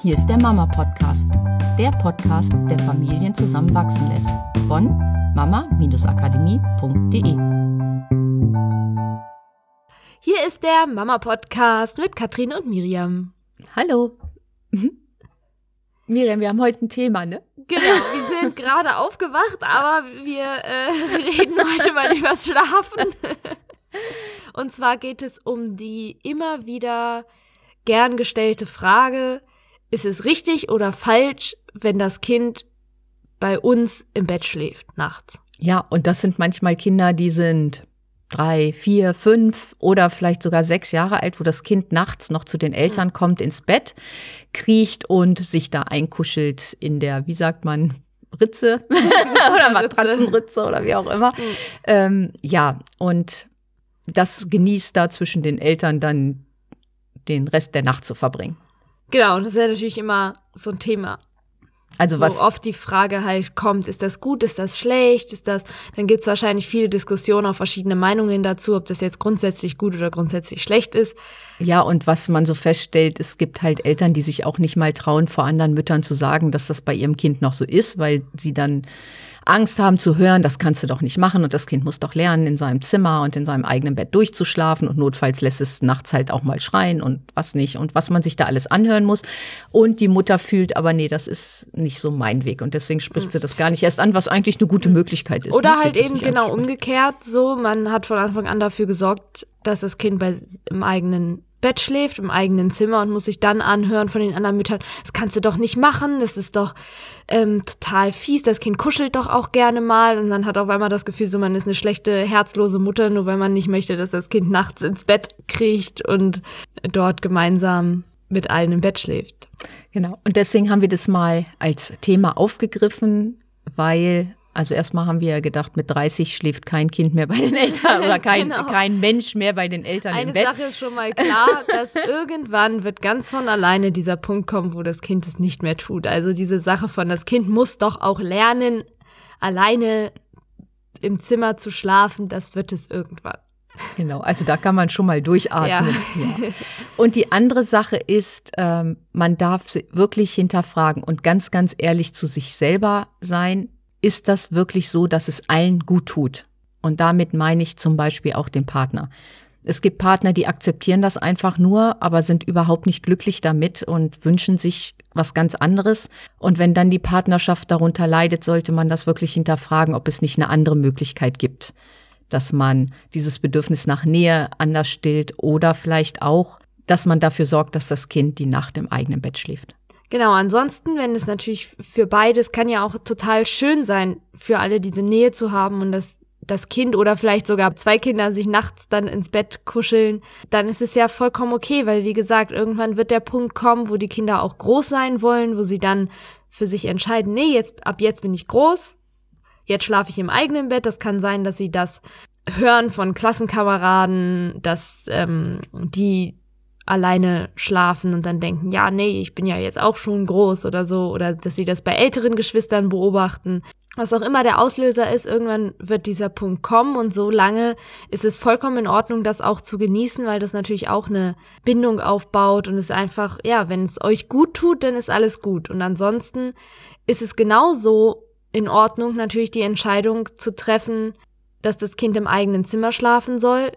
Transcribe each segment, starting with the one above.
Hier ist der Mama Podcast, der Podcast, der Familien zusammenwachsen lässt. Von mama-akademie.de. Hier ist der Mama Podcast mit Katrin und Miriam. Hallo. Miriam, wir haben heute ein Thema, ne? Genau, wir sind gerade aufgewacht, aber wir äh, reden heute mal über das Schlafen. Und zwar geht es um die immer wieder gern gestellte Frage, ist es richtig oder falsch, wenn das Kind bei uns im Bett schläft nachts? Ja, und das sind manchmal Kinder, die sind drei, vier, fünf oder vielleicht sogar sechs Jahre alt, wo das Kind nachts noch zu den Eltern kommt, ins Bett, kriecht und sich da einkuschelt in der, wie sagt man, Ritze oder Matratzenritze oder wie auch immer. Mhm. Ähm, ja, und das genießt da zwischen den Eltern dann den Rest der Nacht zu verbringen. Genau, das ist ja natürlich immer so ein Thema. Also was wo oft die Frage halt kommt, ist das gut, ist das schlecht, ist das, dann gibt es wahrscheinlich viele Diskussionen, auch verschiedene Meinungen dazu, ob das jetzt grundsätzlich gut oder grundsätzlich schlecht ist. Ja, und was man so feststellt, es gibt halt Eltern, die sich auch nicht mal trauen, vor anderen Müttern zu sagen, dass das bei ihrem Kind noch so ist, weil sie dann Angst haben zu hören, das kannst du doch nicht machen und das Kind muss doch lernen, in seinem Zimmer und in seinem eigenen Bett durchzuschlafen und notfalls lässt es nachts halt auch mal schreien und was nicht und was man sich da alles anhören muss. Und die Mutter fühlt, aber nee, das ist nicht so mein Weg und deswegen spricht sie das gar nicht erst an, was eigentlich eine gute Möglichkeit ist. Oder ne? halt eben genau umgekehrt so, man hat von Anfang an dafür gesorgt, dass das Kind bei, im eigenen Bett schläft, im eigenen Zimmer und muss sich dann anhören von den anderen Müttern, das kannst du doch nicht machen, das ist doch ähm, total fies, das Kind kuschelt doch auch gerne mal und man hat auf einmal das Gefühl, so man ist eine schlechte, herzlose Mutter, nur weil man nicht möchte, dass das Kind nachts ins Bett kriecht und dort gemeinsam mit allen im Bett schläft. Genau, und deswegen haben wir das mal als Thema aufgegriffen, weil also erstmal haben wir ja gedacht, mit 30 schläft kein Kind mehr bei den Eltern oder kein, genau. kein Mensch mehr bei den Eltern Eine im Bett. Eine Sache ist schon mal klar, dass irgendwann wird ganz von alleine dieser Punkt kommen, wo das Kind es nicht mehr tut. Also diese Sache von, das Kind muss doch auch lernen, alleine im Zimmer zu schlafen, das wird es irgendwann. Genau, also da kann man schon mal durchatmen. Ja. Ja. Und die andere Sache ist, ähm, man darf wirklich hinterfragen und ganz, ganz ehrlich zu sich selber sein ist das wirklich so, dass es allen gut tut? Und damit meine ich zum Beispiel auch den Partner. Es gibt Partner, die akzeptieren das einfach nur, aber sind überhaupt nicht glücklich damit und wünschen sich was ganz anderes. Und wenn dann die Partnerschaft darunter leidet, sollte man das wirklich hinterfragen, ob es nicht eine andere Möglichkeit gibt, dass man dieses Bedürfnis nach Nähe anders stillt oder vielleicht auch, dass man dafür sorgt, dass das Kind die Nacht im eigenen Bett schläft. Genau, ansonsten, wenn es natürlich für beides kann ja auch total schön sein, für alle diese Nähe zu haben und das, das Kind oder vielleicht sogar zwei Kinder sich nachts dann ins Bett kuscheln, dann ist es ja vollkommen okay, weil wie gesagt, irgendwann wird der Punkt kommen, wo die Kinder auch groß sein wollen, wo sie dann für sich entscheiden, nee, jetzt, ab jetzt bin ich groß, jetzt schlafe ich im eigenen Bett. Das kann sein, dass sie das hören von Klassenkameraden, dass ähm, die alleine schlafen und dann denken, ja, nee, ich bin ja jetzt auch schon groß oder so, oder dass sie das bei älteren Geschwistern beobachten. Was auch immer der Auslöser ist, irgendwann wird dieser Punkt kommen und so lange ist es vollkommen in Ordnung, das auch zu genießen, weil das natürlich auch eine Bindung aufbaut und es einfach, ja, wenn es euch gut tut, dann ist alles gut. Und ansonsten ist es genauso in Ordnung, natürlich die Entscheidung zu treffen, dass das Kind im eigenen Zimmer schlafen soll,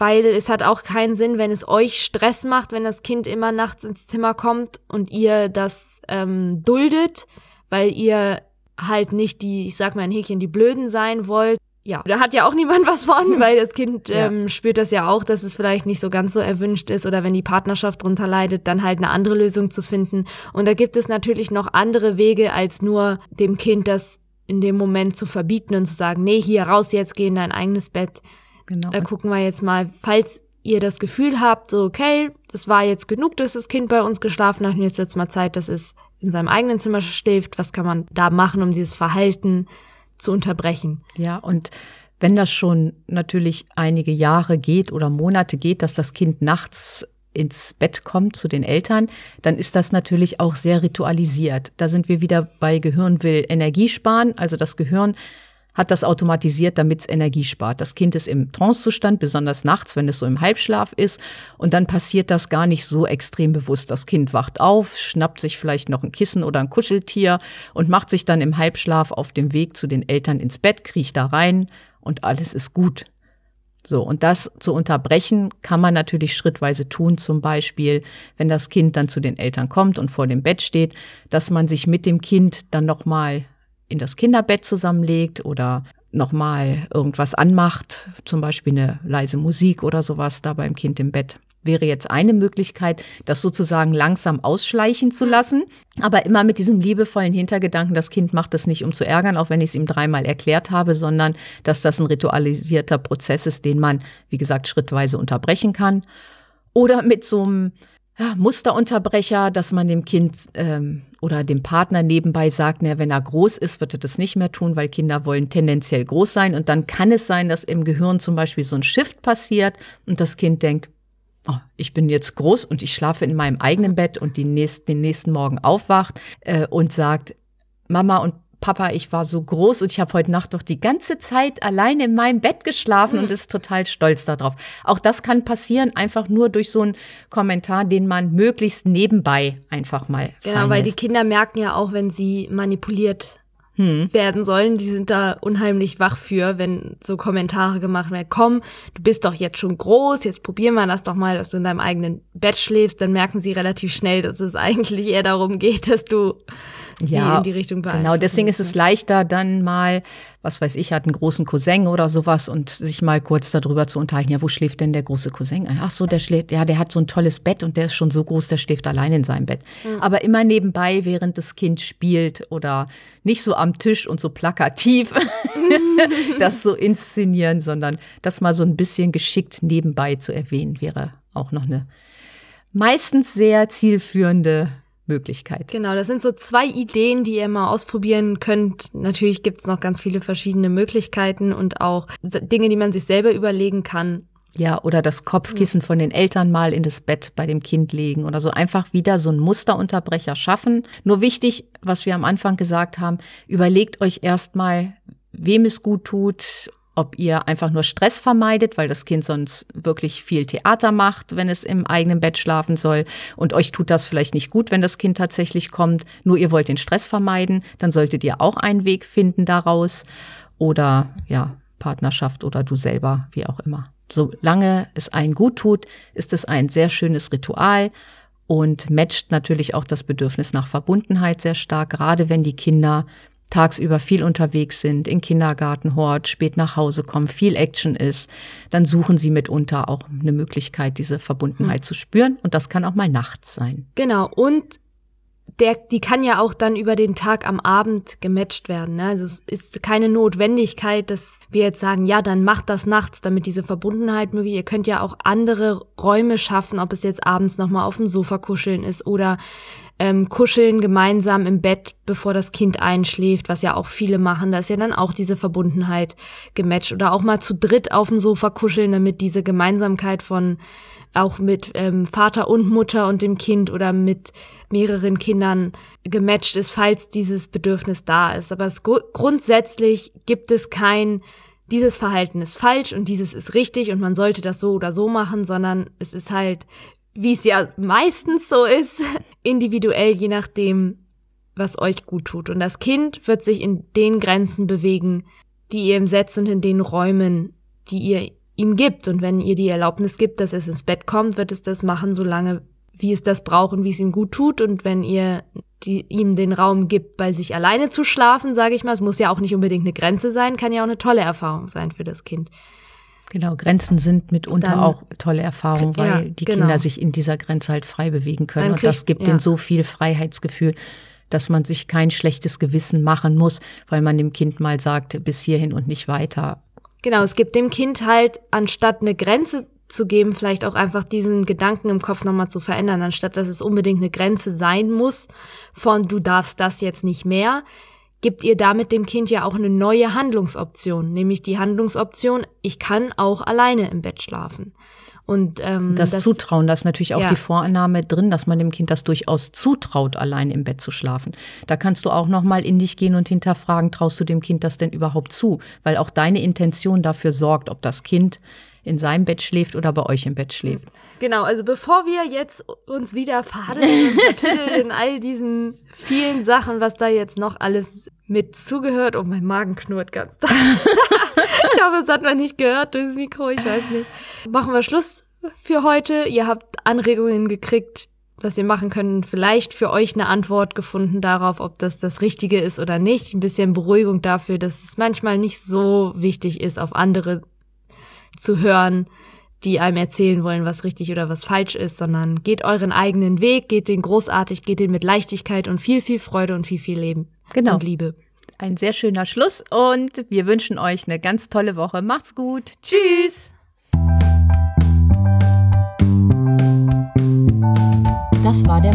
weil es hat auch keinen Sinn, wenn es euch Stress macht, wenn das Kind immer nachts ins Zimmer kommt und ihr das ähm, duldet, weil ihr halt nicht die, ich sag mal ein Häkchen, die Blöden sein wollt. Ja, da hat ja auch niemand was von, weil das Kind ähm, spürt das ja auch, dass es vielleicht nicht so ganz so erwünscht ist oder wenn die Partnerschaft drunter leidet, dann halt eine andere Lösung zu finden. Und da gibt es natürlich noch andere Wege, als nur dem Kind das in dem Moment zu verbieten und zu sagen, nee, hier raus jetzt, geh in dein eigenes Bett. Genau. Da gucken wir jetzt mal, falls ihr das Gefühl habt, so, okay, das war jetzt genug, dass das Kind bei uns geschlafen hat und jetzt wird's mal Zeit, dass es in seinem eigenen Zimmer schläft. Was kann man da machen, um dieses Verhalten zu unterbrechen? Ja, und wenn das schon natürlich einige Jahre geht oder Monate geht, dass das Kind nachts ins Bett kommt zu den Eltern, dann ist das natürlich auch sehr ritualisiert. Da sind wir wieder bei Gehirn will Energie sparen. Also das Gehirn hat das automatisiert, damit es Energie spart. Das Kind ist im Trancezustand, besonders nachts, wenn es so im Halbschlaf ist. Und dann passiert das gar nicht so extrem bewusst. Das Kind wacht auf, schnappt sich vielleicht noch ein Kissen oder ein Kuscheltier und macht sich dann im Halbschlaf auf dem Weg zu den Eltern ins Bett, kriecht da rein und alles ist gut. So, und das zu unterbrechen kann man natürlich schrittweise tun, zum Beispiel, wenn das Kind dann zu den Eltern kommt und vor dem Bett steht, dass man sich mit dem Kind dann nochmal in das Kinderbett zusammenlegt oder nochmal irgendwas anmacht, zum Beispiel eine leise Musik oder sowas da beim Kind im Bett wäre jetzt eine Möglichkeit, das sozusagen langsam ausschleichen zu lassen, aber immer mit diesem liebevollen Hintergedanken, das Kind macht das nicht, um zu ärgern, auch wenn ich es ihm dreimal erklärt habe, sondern dass das ein ritualisierter Prozess ist, den man, wie gesagt, schrittweise unterbrechen kann. Oder mit so einem Musterunterbrecher, dass man dem Kind ähm, oder dem Partner nebenbei sagt, na, wenn er groß ist, wird er das nicht mehr tun, weil Kinder wollen tendenziell groß sein. Und dann kann es sein, dass im Gehirn zum Beispiel so ein Shift passiert und das Kind denkt, oh, ich bin jetzt groß und ich schlafe in meinem eigenen Bett und die nächst, den nächsten Morgen aufwacht äh, und sagt, Mama und Papa, ich war so groß und ich habe heute Nacht doch die ganze Zeit allein in meinem Bett geschlafen mhm. und ist total stolz darauf. Auch das kann passieren, einfach nur durch so einen Kommentar, den man möglichst nebenbei einfach mal. Genau, weil die Kinder merken ja auch, wenn sie manipuliert hm. werden sollen. Die sind da unheimlich wach für, wenn so Kommentare gemacht werden. Komm, du bist doch jetzt schon groß, jetzt probieren wir das doch mal, dass du in deinem eigenen Bett schläfst. Dann merken sie relativ schnell, dass es eigentlich eher darum geht, dass du sie ja, in die Richtung beeinflusst. Genau, deswegen ist es leichter, dann mal was weiß ich, hat einen großen Cousin oder sowas und sich mal kurz darüber zu unterhalten, ja, wo schläft denn der große Cousin? Ach so, der schläft, ja, der hat so ein tolles Bett und der ist schon so groß, der schläft allein in seinem Bett. Mhm. Aber immer nebenbei, während das Kind spielt oder nicht so am Tisch und so plakativ das so inszenieren, sondern das mal so ein bisschen geschickt nebenbei zu erwähnen, wäre auch noch eine meistens sehr zielführende Möglichkeit. Genau, das sind so zwei Ideen, die ihr mal ausprobieren könnt. Natürlich gibt es noch ganz viele verschiedene Möglichkeiten und auch Dinge, die man sich selber überlegen kann. Ja, oder das Kopfkissen von den Eltern mal in das Bett bei dem Kind legen oder so einfach wieder so einen Musterunterbrecher schaffen. Nur wichtig, was wir am Anfang gesagt haben, überlegt euch erstmal, wem es gut tut ob ihr einfach nur Stress vermeidet, weil das Kind sonst wirklich viel Theater macht, wenn es im eigenen Bett schlafen soll. Und euch tut das vielleicht nicht gut, wenn das Kind tatsächlich kommt. Nur ihr wollt den Stress vermeiden, dann solltet ihr auch einen Weg finden daraus. Oder ja, Partnerschaft oder du selber, wie auch immer. Solange es einen gut tut, ist es ein sehr schönes Ritual und matcht natürlich auch das Bedürfnis nach Verbundenheit sehr stark, gerade wenn die Kinder tagsüber viel unterwegs sind, in Kindergarten, Hort, spät nach Hause kommen, viel Action ist, dann suchen sie mitunter auch eine Möglichkeit, diese Verbundenheit mhm. zu spüren. Und das kann auch mal nachts sein. Genau. Und der, die kann ja auch dann über den Tag am Abend gematcht werden. Ne? Also es ist keine Notwendigkeit, dass wir jetzt sagen, ja, dann macht das nachts, damit diese Verbundenheit möglich. Ihr könnt ja auch andere Räume schaffen, ob es jetzt abends nochmal auf dem Sofa kuscheln ist oder ähm, kuscheln gemeinsam im Bett, bevor das Kind einschläft, was ja auch viele machen. Da ist ja dann auch diese Verbundenheit gematcht. Oder auch mal zu dritt auf dem Sofa kuscheln, damit diese Gemeinsamkeit von auch mit ähm, Vater und Mutter und dem Kind oder mit mehreren Kindern gematcht ist, falls dieses Bedürfnis da ist. Aber es, grundsätzlich gibt es kein dieses Verhalten ist falsch und dieses ist richtig und man sollte das so oder so machen, sondern es ist halt wie es ja meistens so ist, individuell, je nachdem, was euch gut tut. Und das Kind wird sich in den Grenzen bewegen, die ihr ihm setzt und in den Räumen, die ihr ihm gibt. Und wenn ihr die Erlaubnis gibt, dass es ins Bett kommt, wird es das machen, solange wie es das braucht und wie es ihm gut tut. Und wenn ihr die, ihm den Raum gibt, bei sich alleine zu schlafen, sage ich mal, es muss ja auch nicht unbedingt eine Grenze sein, kann ja auch eine tolle Erfahrung sein für das Kind. Genau, Grenzen sind mitunter dann, auch tolle Erfahrungen, weil ja, die genau. Kinder sich in dieser Grenze halt frei bewegen können. Dann und das gibt ja. denen so viel Freiheitsgefühl, dass man sich kein schlechtes Gewissen machen muss, weil man dem Kind mal sagt, bis hierhin und nicht weiter. Genau, es gibt dem Kind halt, anstatt eine Grenze zu geben, vielleicht auch einfach diesen Gedanken im Kopf nochmal zu verändern, anstatt dass es unbedingt eine Grenze sein muss von du darfst das jetzt nicht mehr, gibt ihr damit dem Kind ja auch eine neue Handlungsoption, nämlich die Handlungsoption, ich kann auch alleine im Bett schlafen. Und ähm, das, das Zutrauen, da ist natürlich auch ja. die Vorannahme drin, dass man dem Kind das durchaus zutraut, allein im Bett zu schlafen. Da kannst du auch noch mal in dich gehen und hinterfragen, traust du dem Kind das denn überhaupt zu? Weil auch deine Intention dafür sorgt, ob das Kind in seinem Bett schläft oder bei euch im Bett schläft. Genau, also bevor wir jetzt uns wieder fadeln vertütteln in all diesen vielen Sachen, was da jetzt noch alles mit zugehört, oh, mein Magen knurrt ganz da. ich hoffe, es hat man nicht gehört durchs Mikro, ich weiß nicht. Machen wir Schluss für heute. Ihr habt Anregungen gekriegt, dass ihr machen könnt, vielleicht für euch eine Antwort gefunden darauf, ob das das Richtige ist oder nicht. Ein bisschen Beruhigung dafür, dass es manchmal nicht so wichtig ist, auf andere zu hören, die einem erzählen wollen, was richtig oder was falsch ist, sondern geht euren eigenen Weg, geht den großartig, geht den mit Leichtigkeit und viel, viel Freude und viel, viel Leben genau. und Liebe. Ein sehr schöner Schluss und wir wünschen euch eine ganz tolle Woche. Macht's gut. Tschüss.